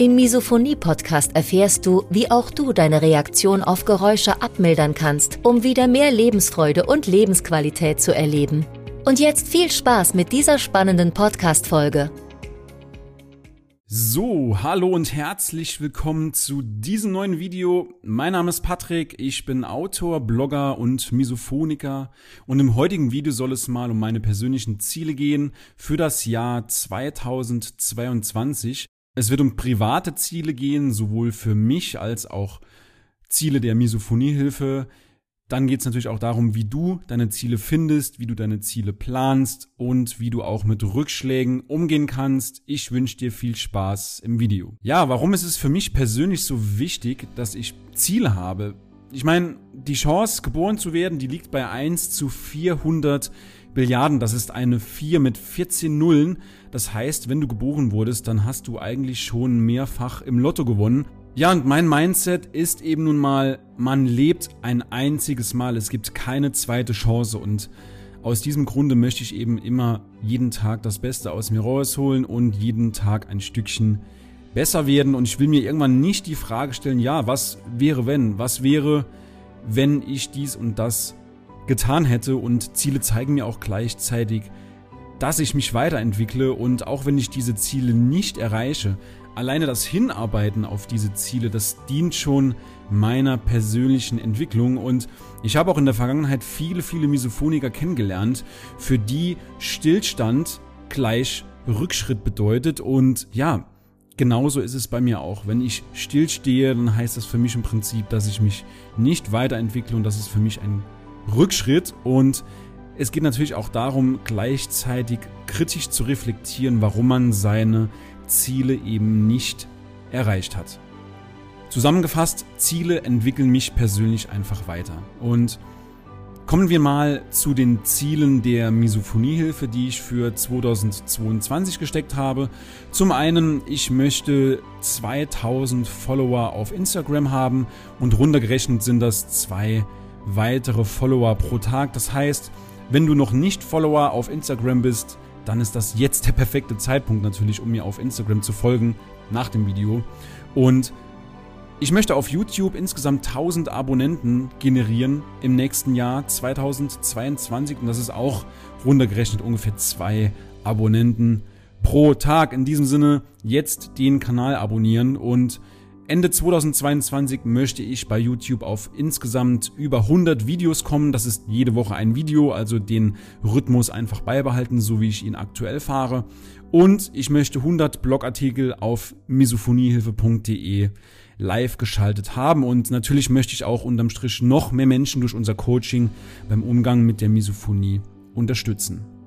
Im Misophonie-Podcast erfährst du, wie auch du deine Reaktion auf Geräusche abmildern kannst, um wieder mehr Lebensfreude und Lebensqualität zu erleben. Und jetzt viel Spaß mit dieser spannenden Podcast-Folge. So, hallo und herzlich willkommen zu diesem neuen Video. Mein Name ist Patrick, ich bin Autor, Blogger und Misophoniker und im heutigen Video soll es mal um meine persönlichen Ziele gehen für das Jahr 2022. Es wird um private Ziele gehen, sowohl für mich als auch Ziele der Misophoniehilfe. Dann geht es natürlich auch darum, wie du deine Ziele findest, wie du deine Ziele planst und wie du auch mit Rückschlägen umgehen kannst. Ich wünsche dir viel Spaß im Video. Ja, warum ist es für mich persönlich so wichtig, dass ich Ziele habe? Ich meine, die Chance, geboren zu werden, die liegt bei 1 zu 400 Billiarden. Das ist eine 4 mit 14 Nullen. Das heißt, wenn du geboren wurdest, dann hast du eigentlich schon mehrfach im Lotto gewonnen. Ja, und mein Mindset ist eben nun mal, man lebt ein einziges Mal. Es gibt keine zweite Chance und aus diesem Grunde möchte ich eben immer jeden Tag das Beste aus mir rausholen und jeden Tag ein Stückchen besser werden. Und ich will mir irgendwann nicht die Frage stellen, ja, was wäre wenn? Was wäre, wenn ich dies und das getan hätte? Und Ziele zeigen mir auch gleichzeitig, dass ich mich weiterentwickle und auch wenn ich diese Ziele nicht erreiche, alleine das Hinarbeiten auf diese Ziele, das dient schon meiner persönlichen Entwicklung und ich habe auch in der Vergangenheit viele, viele Misophoniker kennengelernt, für die Stillstand gleich Rückschritt bedeutet und ja, genauso ist es bei mir auch. Wenn ich stillstehe, dann heißt das für mich im Prinzip, dass ich mich nicht weiterentwickle und das ist für mich ein Rückschritt und es geht natürlich auch darum, gleichzeitig kritisch zu reflektieren, warum man seine Ziele eben nicht erreicht hat. Zusammengefasst, Ziele entwickeln mich persönlich einfach weiter. Und kommen wir mal zu den Zielen der Misophoniehilfe, die ich für 2022 gesteckt habe. Zum einen, ich möchte 2000 Follower auf Instagram haben und runtergerechnet sind das zwei weitere Follower pro Tag. Das heißt, wenn du noch nicht Follower auf Instagram bist, dann ist das jetzt der perfekte Zeitpunkt natürlich, um mir auf Instagram zu folgen nach dem Video. Und ich möchte auf YouTube insgesamt 1000 Abonnenten generieren im nächsten Jahr 2022 und das ist auch runtergerechnet ungefähr zwei Abonnenten pro Tag. In diesem Sinne jetzt den Kanal abonnieren und Ende 2022 möchte ich bei YouTube auf insgesamt über 100 Videos kommen. Das ist jede Woche ein Video, also den Rhythmus einfach beibehalten, so wie ich ihn aktuell fahre. Und ich möchte 100 Blogartikel auf misophoniehilfe.de live geschaltet haben. Und natürlich möchte ich auch unterm Strich noch mehr Menschen durch unser Coaching beim Umgang mit der Misophonie unterstützen.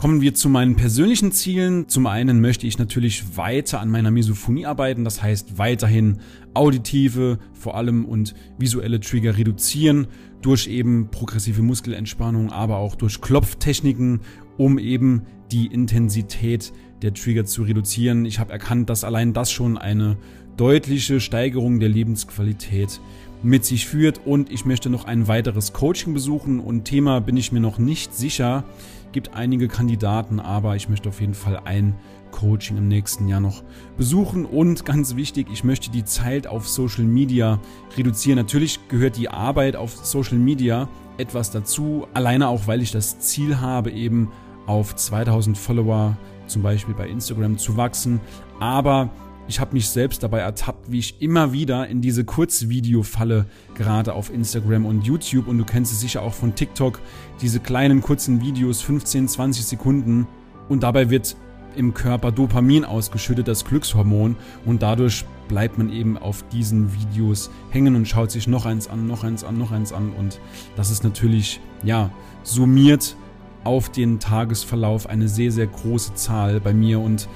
Kommen wir zu meinen persönlichen Zielen. Zum einen möchte ich natürlich weiter an meiner Misophonie arbeiten, das heißt weiterhin auditive, vor allem und visuelle Trigger reduzieren durch eben progressive Muskelentspannung, aber auch durch Klopftechniken, um eben die Intensität der Trigger zu reduzieren. Ich habe erkannt, dass allein das schon eine deutliche Steigerung der Lebensqualität mit sich führt und ich möchte noch ein weiteres Coaching besuchen und Thema bin ich mir noch nicht sicher gibt einige Kandidaten, aber ich möchte auf jeden Fall ein Coaching im nächsten Jahr noch besuchen. Und ganz wichtig, ich möchte die Zeit auf Social Media reduzieren. Natürlich gehört die Arbeit auf Social Media etwas dazu, alleine auch, weil ich das Ziel habe, eben auf 2000 Follower zum Beispiel bei Instagram zu wachsen. Aber ich habe mich selbst dabei ertappt, wie ich immer wieder in diese Kurzvideo-Falle gerade auf Instagram und YouTube. Und du kennst es sicher auch von TikTok, diese kleinen kurzen Videos, 15, 20 Sekunden. Und dabei wird im Körper Dopamin ausgeschüttet, das Glückshormon. Und dadurch bleibt man eben auf diesen Videos hängen und schaut sich noch eins an, noch eins an, noch eins an. Und das ist natürlich, ja, summiert auf den Tagesverlauf eine sehr, sehr große Zahl bei mir. Und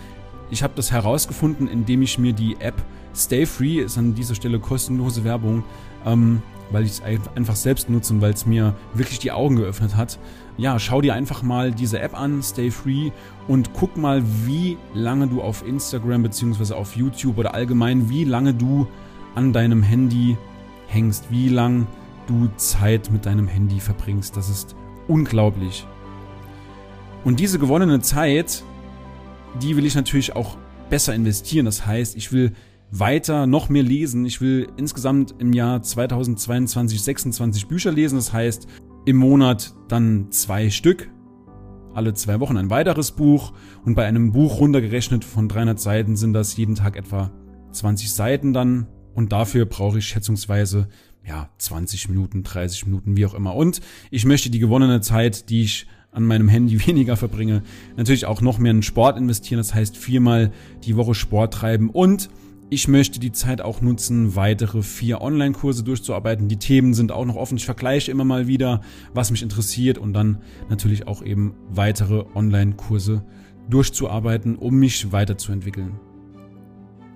ich habe das herausgefunden, indem ich mir die App Stay Free, ist an dieser Stelle kostenlose Werbung, ähm, weil ich es einfach selbst nutze und weil es mir wirklich die Augen geöffnet hat. Ja, schau dir einfach mal diese App an, Stay Free, und guck mal, wie lange du auf Instagram bzw. auf YouTube oder allgemein, wie lange du an deinem Handy hängst, wie lange du Zeit mit deinem Handy verbringst. Das ist unglaublich. Und diese gewonnene Zeit, die will ich natürlich auch besser investieren. Das heißt, ich will weiter noch mehr lesen. Ich will insgesamt im Jahr 2022 26 Bücher lesen. Das heißt, im Monat dann zwei Stück. Alle zwei Wochen ein weiteres Buch. Und bei einem Buch runtergerechnet von 300 Seiten sind das jeden Tag etwa 20 Seiten dann. Und dafür brauche ich schätzungsweise ja 20 Minuten, 30 Minuten, wie auch immer. Und ich möchte die gewonnene Zeit, die ich an meinem Handy weniger verbringe, natürlich auch noch mehr in Sport investieren. Das heißt viermal die Woche Sport treiben und ich möchte die Zeit auch nutzen, weitere vier Online-Kurse durchzuarbeiten. Die Themen sind auch noch offen. Ich vergleiche immer mal wieder, was mich interessiert und dann natürlich auch eben weitere Online-Kurse durchzuarbeiten, um mich weiterzuentwickeln.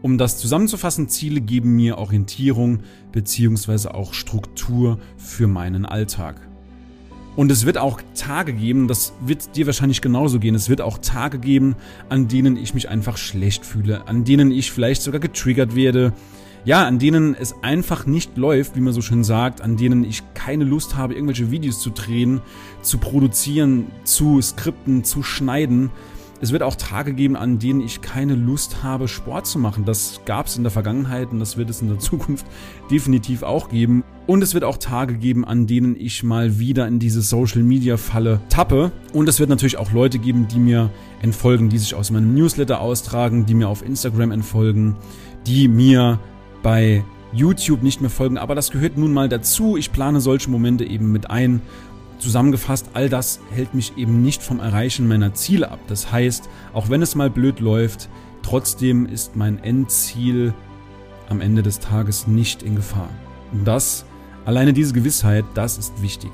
Um das zusammenzufassen, Ziele geben mir Orientierung beziehungsweise auch Struktur für meinen Alltag. Und es wird auch Tage geben, das wird dir wahrscheinlich genauso gehen, es wird auch Tage geben, an denen ich mich einfach schlecht fühle, an denen ich vielleicht sogar getriggert werde, ja, an denen es einfach nicht läuft, wie man so schön sagt, an denen ich keine Lust habe, irgendwelche Videos zu drehen, zu produzieren, zu skripten, zu schneiden. Es wird auch Tage geben, an denen ich keine Lust habe, Sport zu machen. Das gab es in der Vergangenheit und das wird es in der Zukunft definitiv auch geben. Und es wird auch Tage geben, an denen ich mal wieder in diese Social Media Falle tappe. Und es wird natürlich auch Leute geben, die mir entfolgen, die sich aus meinem Newsletter austragen, die mir auf Instagram entfolgen, die mir bei YouTube nicht mehr folgen. Aber das gehört nun mal dazu. Ich plane solche Momente eben mit ein. Zusammengefasst, all das hält mich eben nicht vom Erreichen meiner Ziele ab. Das heißt, auch wenn es mal blöd läuft, trotzdem ist mein Endziel am Ende des Tages nicht in Gefahr. Und das Alleine diese Gewissheit, das ist wichtig.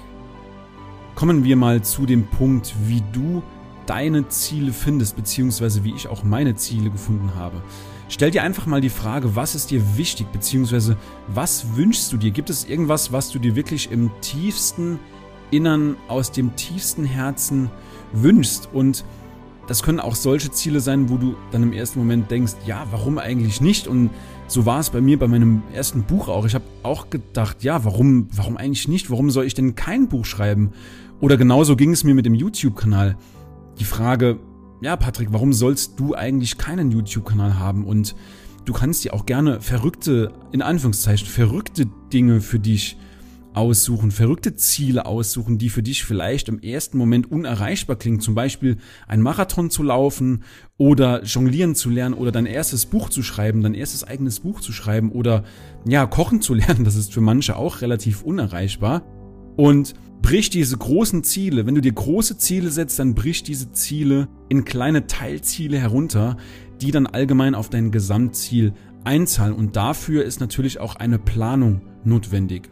Kommen wir mal zu dem Punkt, wie du deine Ziele findest, beziehungsweise wie ich auch meine Ziele gefunden habe. Stell dir einfach mal die Frage, was ist dir wichtig, beziehungsweise was wünschst du dir? Gibt es irgendwas, was du dir wirklich im tiefsten Innern, aus dem tiefsten Herzen wünschst? Und das können auch solche Ziele sein, wo du dann im ersten Moment denkst, ja, warum eigentlich nicht? Und so war es bei mir bei meinem ersten Buch auch. Ich habe auch gedacht, ja, warum, warum eigentlich nicht? Warum soll ich denn kein Buch schreiben? Oder genauso ging es mir mit dem YouTube-Kanal. Die Frage, ja, Patrick, warum sollst du eigentlich keinen YouTube-Kanal haben? Und du kannst dir auch gerne verrückte, in Anführungszeichen, verrückte Dinge für dich aussuchen, verrückte Ziele aussuchen, die für dich vielleicht im ersten Moment unerreichbar klingen. Zum Beispiel ein Marathon zu laufen oder jonglieren zu lernen oder dein erstes Buch zu schreiben, dein erstes eigenes Buch zu schreiben oder ja, kochen zu lernen. Das ist für manche auch relativ unerreichbar. Und brich diese großen Ziele. Wenn du dir große Ziele setzt, dann brich diese Ziele in kleine Teilziele herunter, die dann allgemein auf dein Gesamtziel einzahlen. Und dafür ist natürlich auch eine Planung notwendig.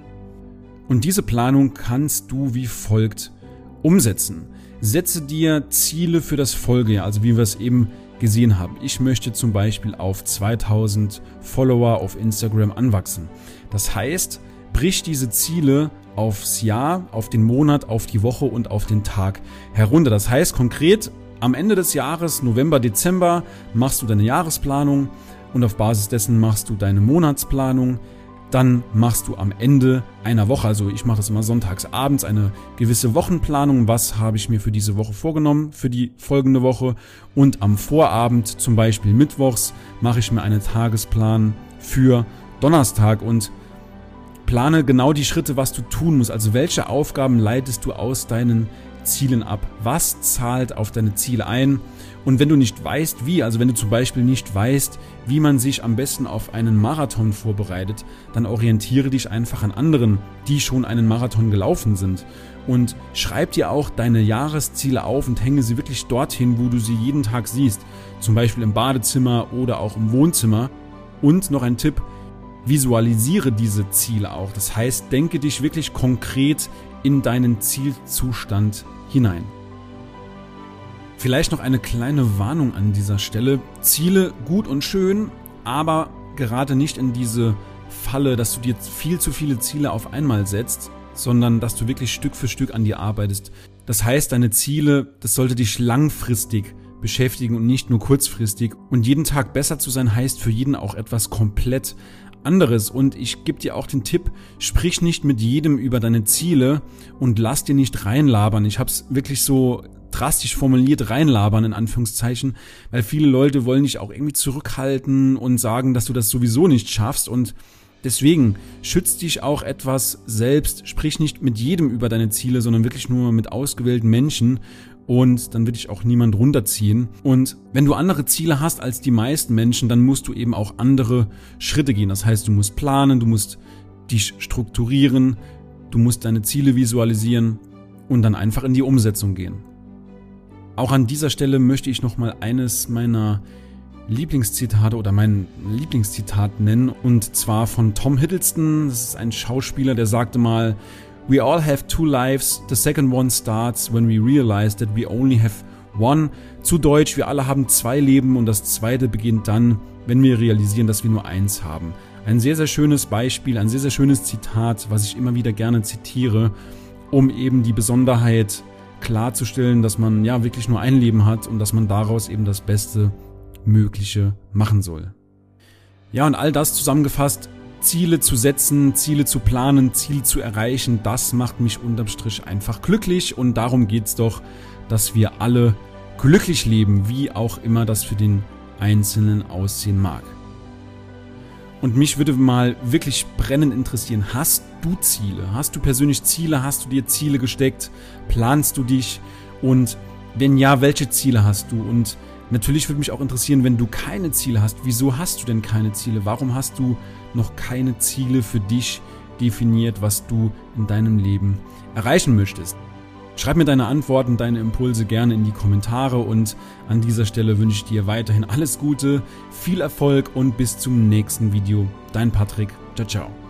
Und diese Planung kannst du wie folgt umsetzen. Setze dir Ziele für das Folgejahr, also wie wir es eben gesehen haben. Ich möchte zum Beispiel auf 2000 Follower auf Instagram anwachsen. Das heißt, brich diese Ziele aufs Jahr, auf den Monat, auf die Woche und auf den Tag herunter. Das heißt konkret, am Ende des Jahres, November, Dezember, machst du deine Jahresplanung und auf Basis dessen machst du deine Monatsplanung dann machst du am Ende einer Woche, also ich mache das immer sonntags abends, eine gewisse Wochenplanung. Was habe ich mir für diese Woche vorgenommen, für die folgende Woche? Und am Vorabend, zum Beispiel mittwochs, mache ich mir einen Tagesplan für Donnerstag und plane genau die Schritte, was du tun musst. Also welche Aufgaben leitest du aus deinen Zielen ab? Was zahlt auf deine Ziele ein? Und wenn du nicht weißt, wie, also wenn du zum Beispiel nicht weißt, wie man sich am besten auf einen Marathon vorbereitet, dann orientiere dich einfach an anderen, die schon einen Marathon gelaufen sind. Und schreib dir auch deine Jahresziele auf und hänge sie wirklich dorthin, wo du sie jeden Tag siehst. Zum Beispiel im Badezimmer oder auch im Wohnzimmer. Und noch ein Tipp, visualisiere diese Ziele auch. Das heißt, denke dich wirklich konkret in deinen Zielzustand hinein. Vielleicht noch eine kleine Warnung an dieser Stelle. Ziele gut und schön, aber gerade nicht in diese Falle, dass du dir viel zu viele Ziele auf einmal setzt, sondern dass du wirklich Stück für Stück an dir arbeitest. Das heißt, deine Ziele, das sollte dich langfristig beschäftigen und nicht nur kurzfristig. Und jeden Tag besser zu sein heißt für jeden auch etwas komplett anderes. Und ich gebe dir auch den Tipp, sprich nicht mit jedem über deine Ziele und lass dir nicht reinlabern. Ich habe es wirklich so drastisch formuliert reinlabern in Anführungszeichen, weil viele Leute wollen dich auch irgendwie zurückhalten und sagen, dass du das sowieso nicht schaffst und Deswegen schütz dich auch etwas selbst, sprich nicht mit jedem über deine Ziele, sondern wirklich nur mit ausgewählten Menschen und dann wird dich auch niemand runterziehen. Und wenn du andere Ziele hast als die meisten Menschen, dann musst du eben auch andere Schritte gehen. Das heißt, du musst planen, du musst dich strukturieren, du musst deine Ziele visualisieren und dann einfach in die Umsetzung gehen. Auch an dieser Stelle möchte ich nochmal eines meiner Lieblingszitate oder mein Lieblingszitat nennen und zwar von Tom Hiddleston. Das ist ein Schauspieler, der sagte mal, We all have two lives. The second one starts when we realize that we only have one. Zu Deutsch, wir alle haben zwei Leben und das zweite beginnt dann, wenn wir realisieren, dass wir nur eins haben. Ein sehr, sehr schönes Beispiel, ein sehr, sehr schönes Zitat, was ich immer wieder gerne zitiere, um eben die Besonderheit klarzustellen, dass man ja wirklich nur ein Leben hat und dass man daraus eben das Beste Mögliche machen soll. Ja, und all das zusammengefasst, Ziele zu setzen, Ziele zu planen, Ziele zu erreichen, das macht mich unterm Strich einfach glücklich und darum geht's doch, dass wir alle glücklich leben, wie auch immer das für den Einzelnen aussehen mag. Und mich würde mal wirklich brennend interessieren, hast du Ziele? Hast du persönlich Ziele? Hast du dir Ziele gesteckt? Planst du dich? Und wenn ja, welche Ziele hast du? Und Natürlich würde mich auch interessieren, wenn du keine Ziele hast, wieso hast du denn keine Ziele? Warum hast du noch keine Ziele für dich definiert, was du in deinem Leben erreichen möchtest? Schreib mir deine Antworten, deine Impulse gerne in die Kommentare und an dieser Stelle wünsche ich dir weiterhin alles Gute, viel Erfolg und bis zum nächsten Video. Dein Patrick. Ciao, ciao.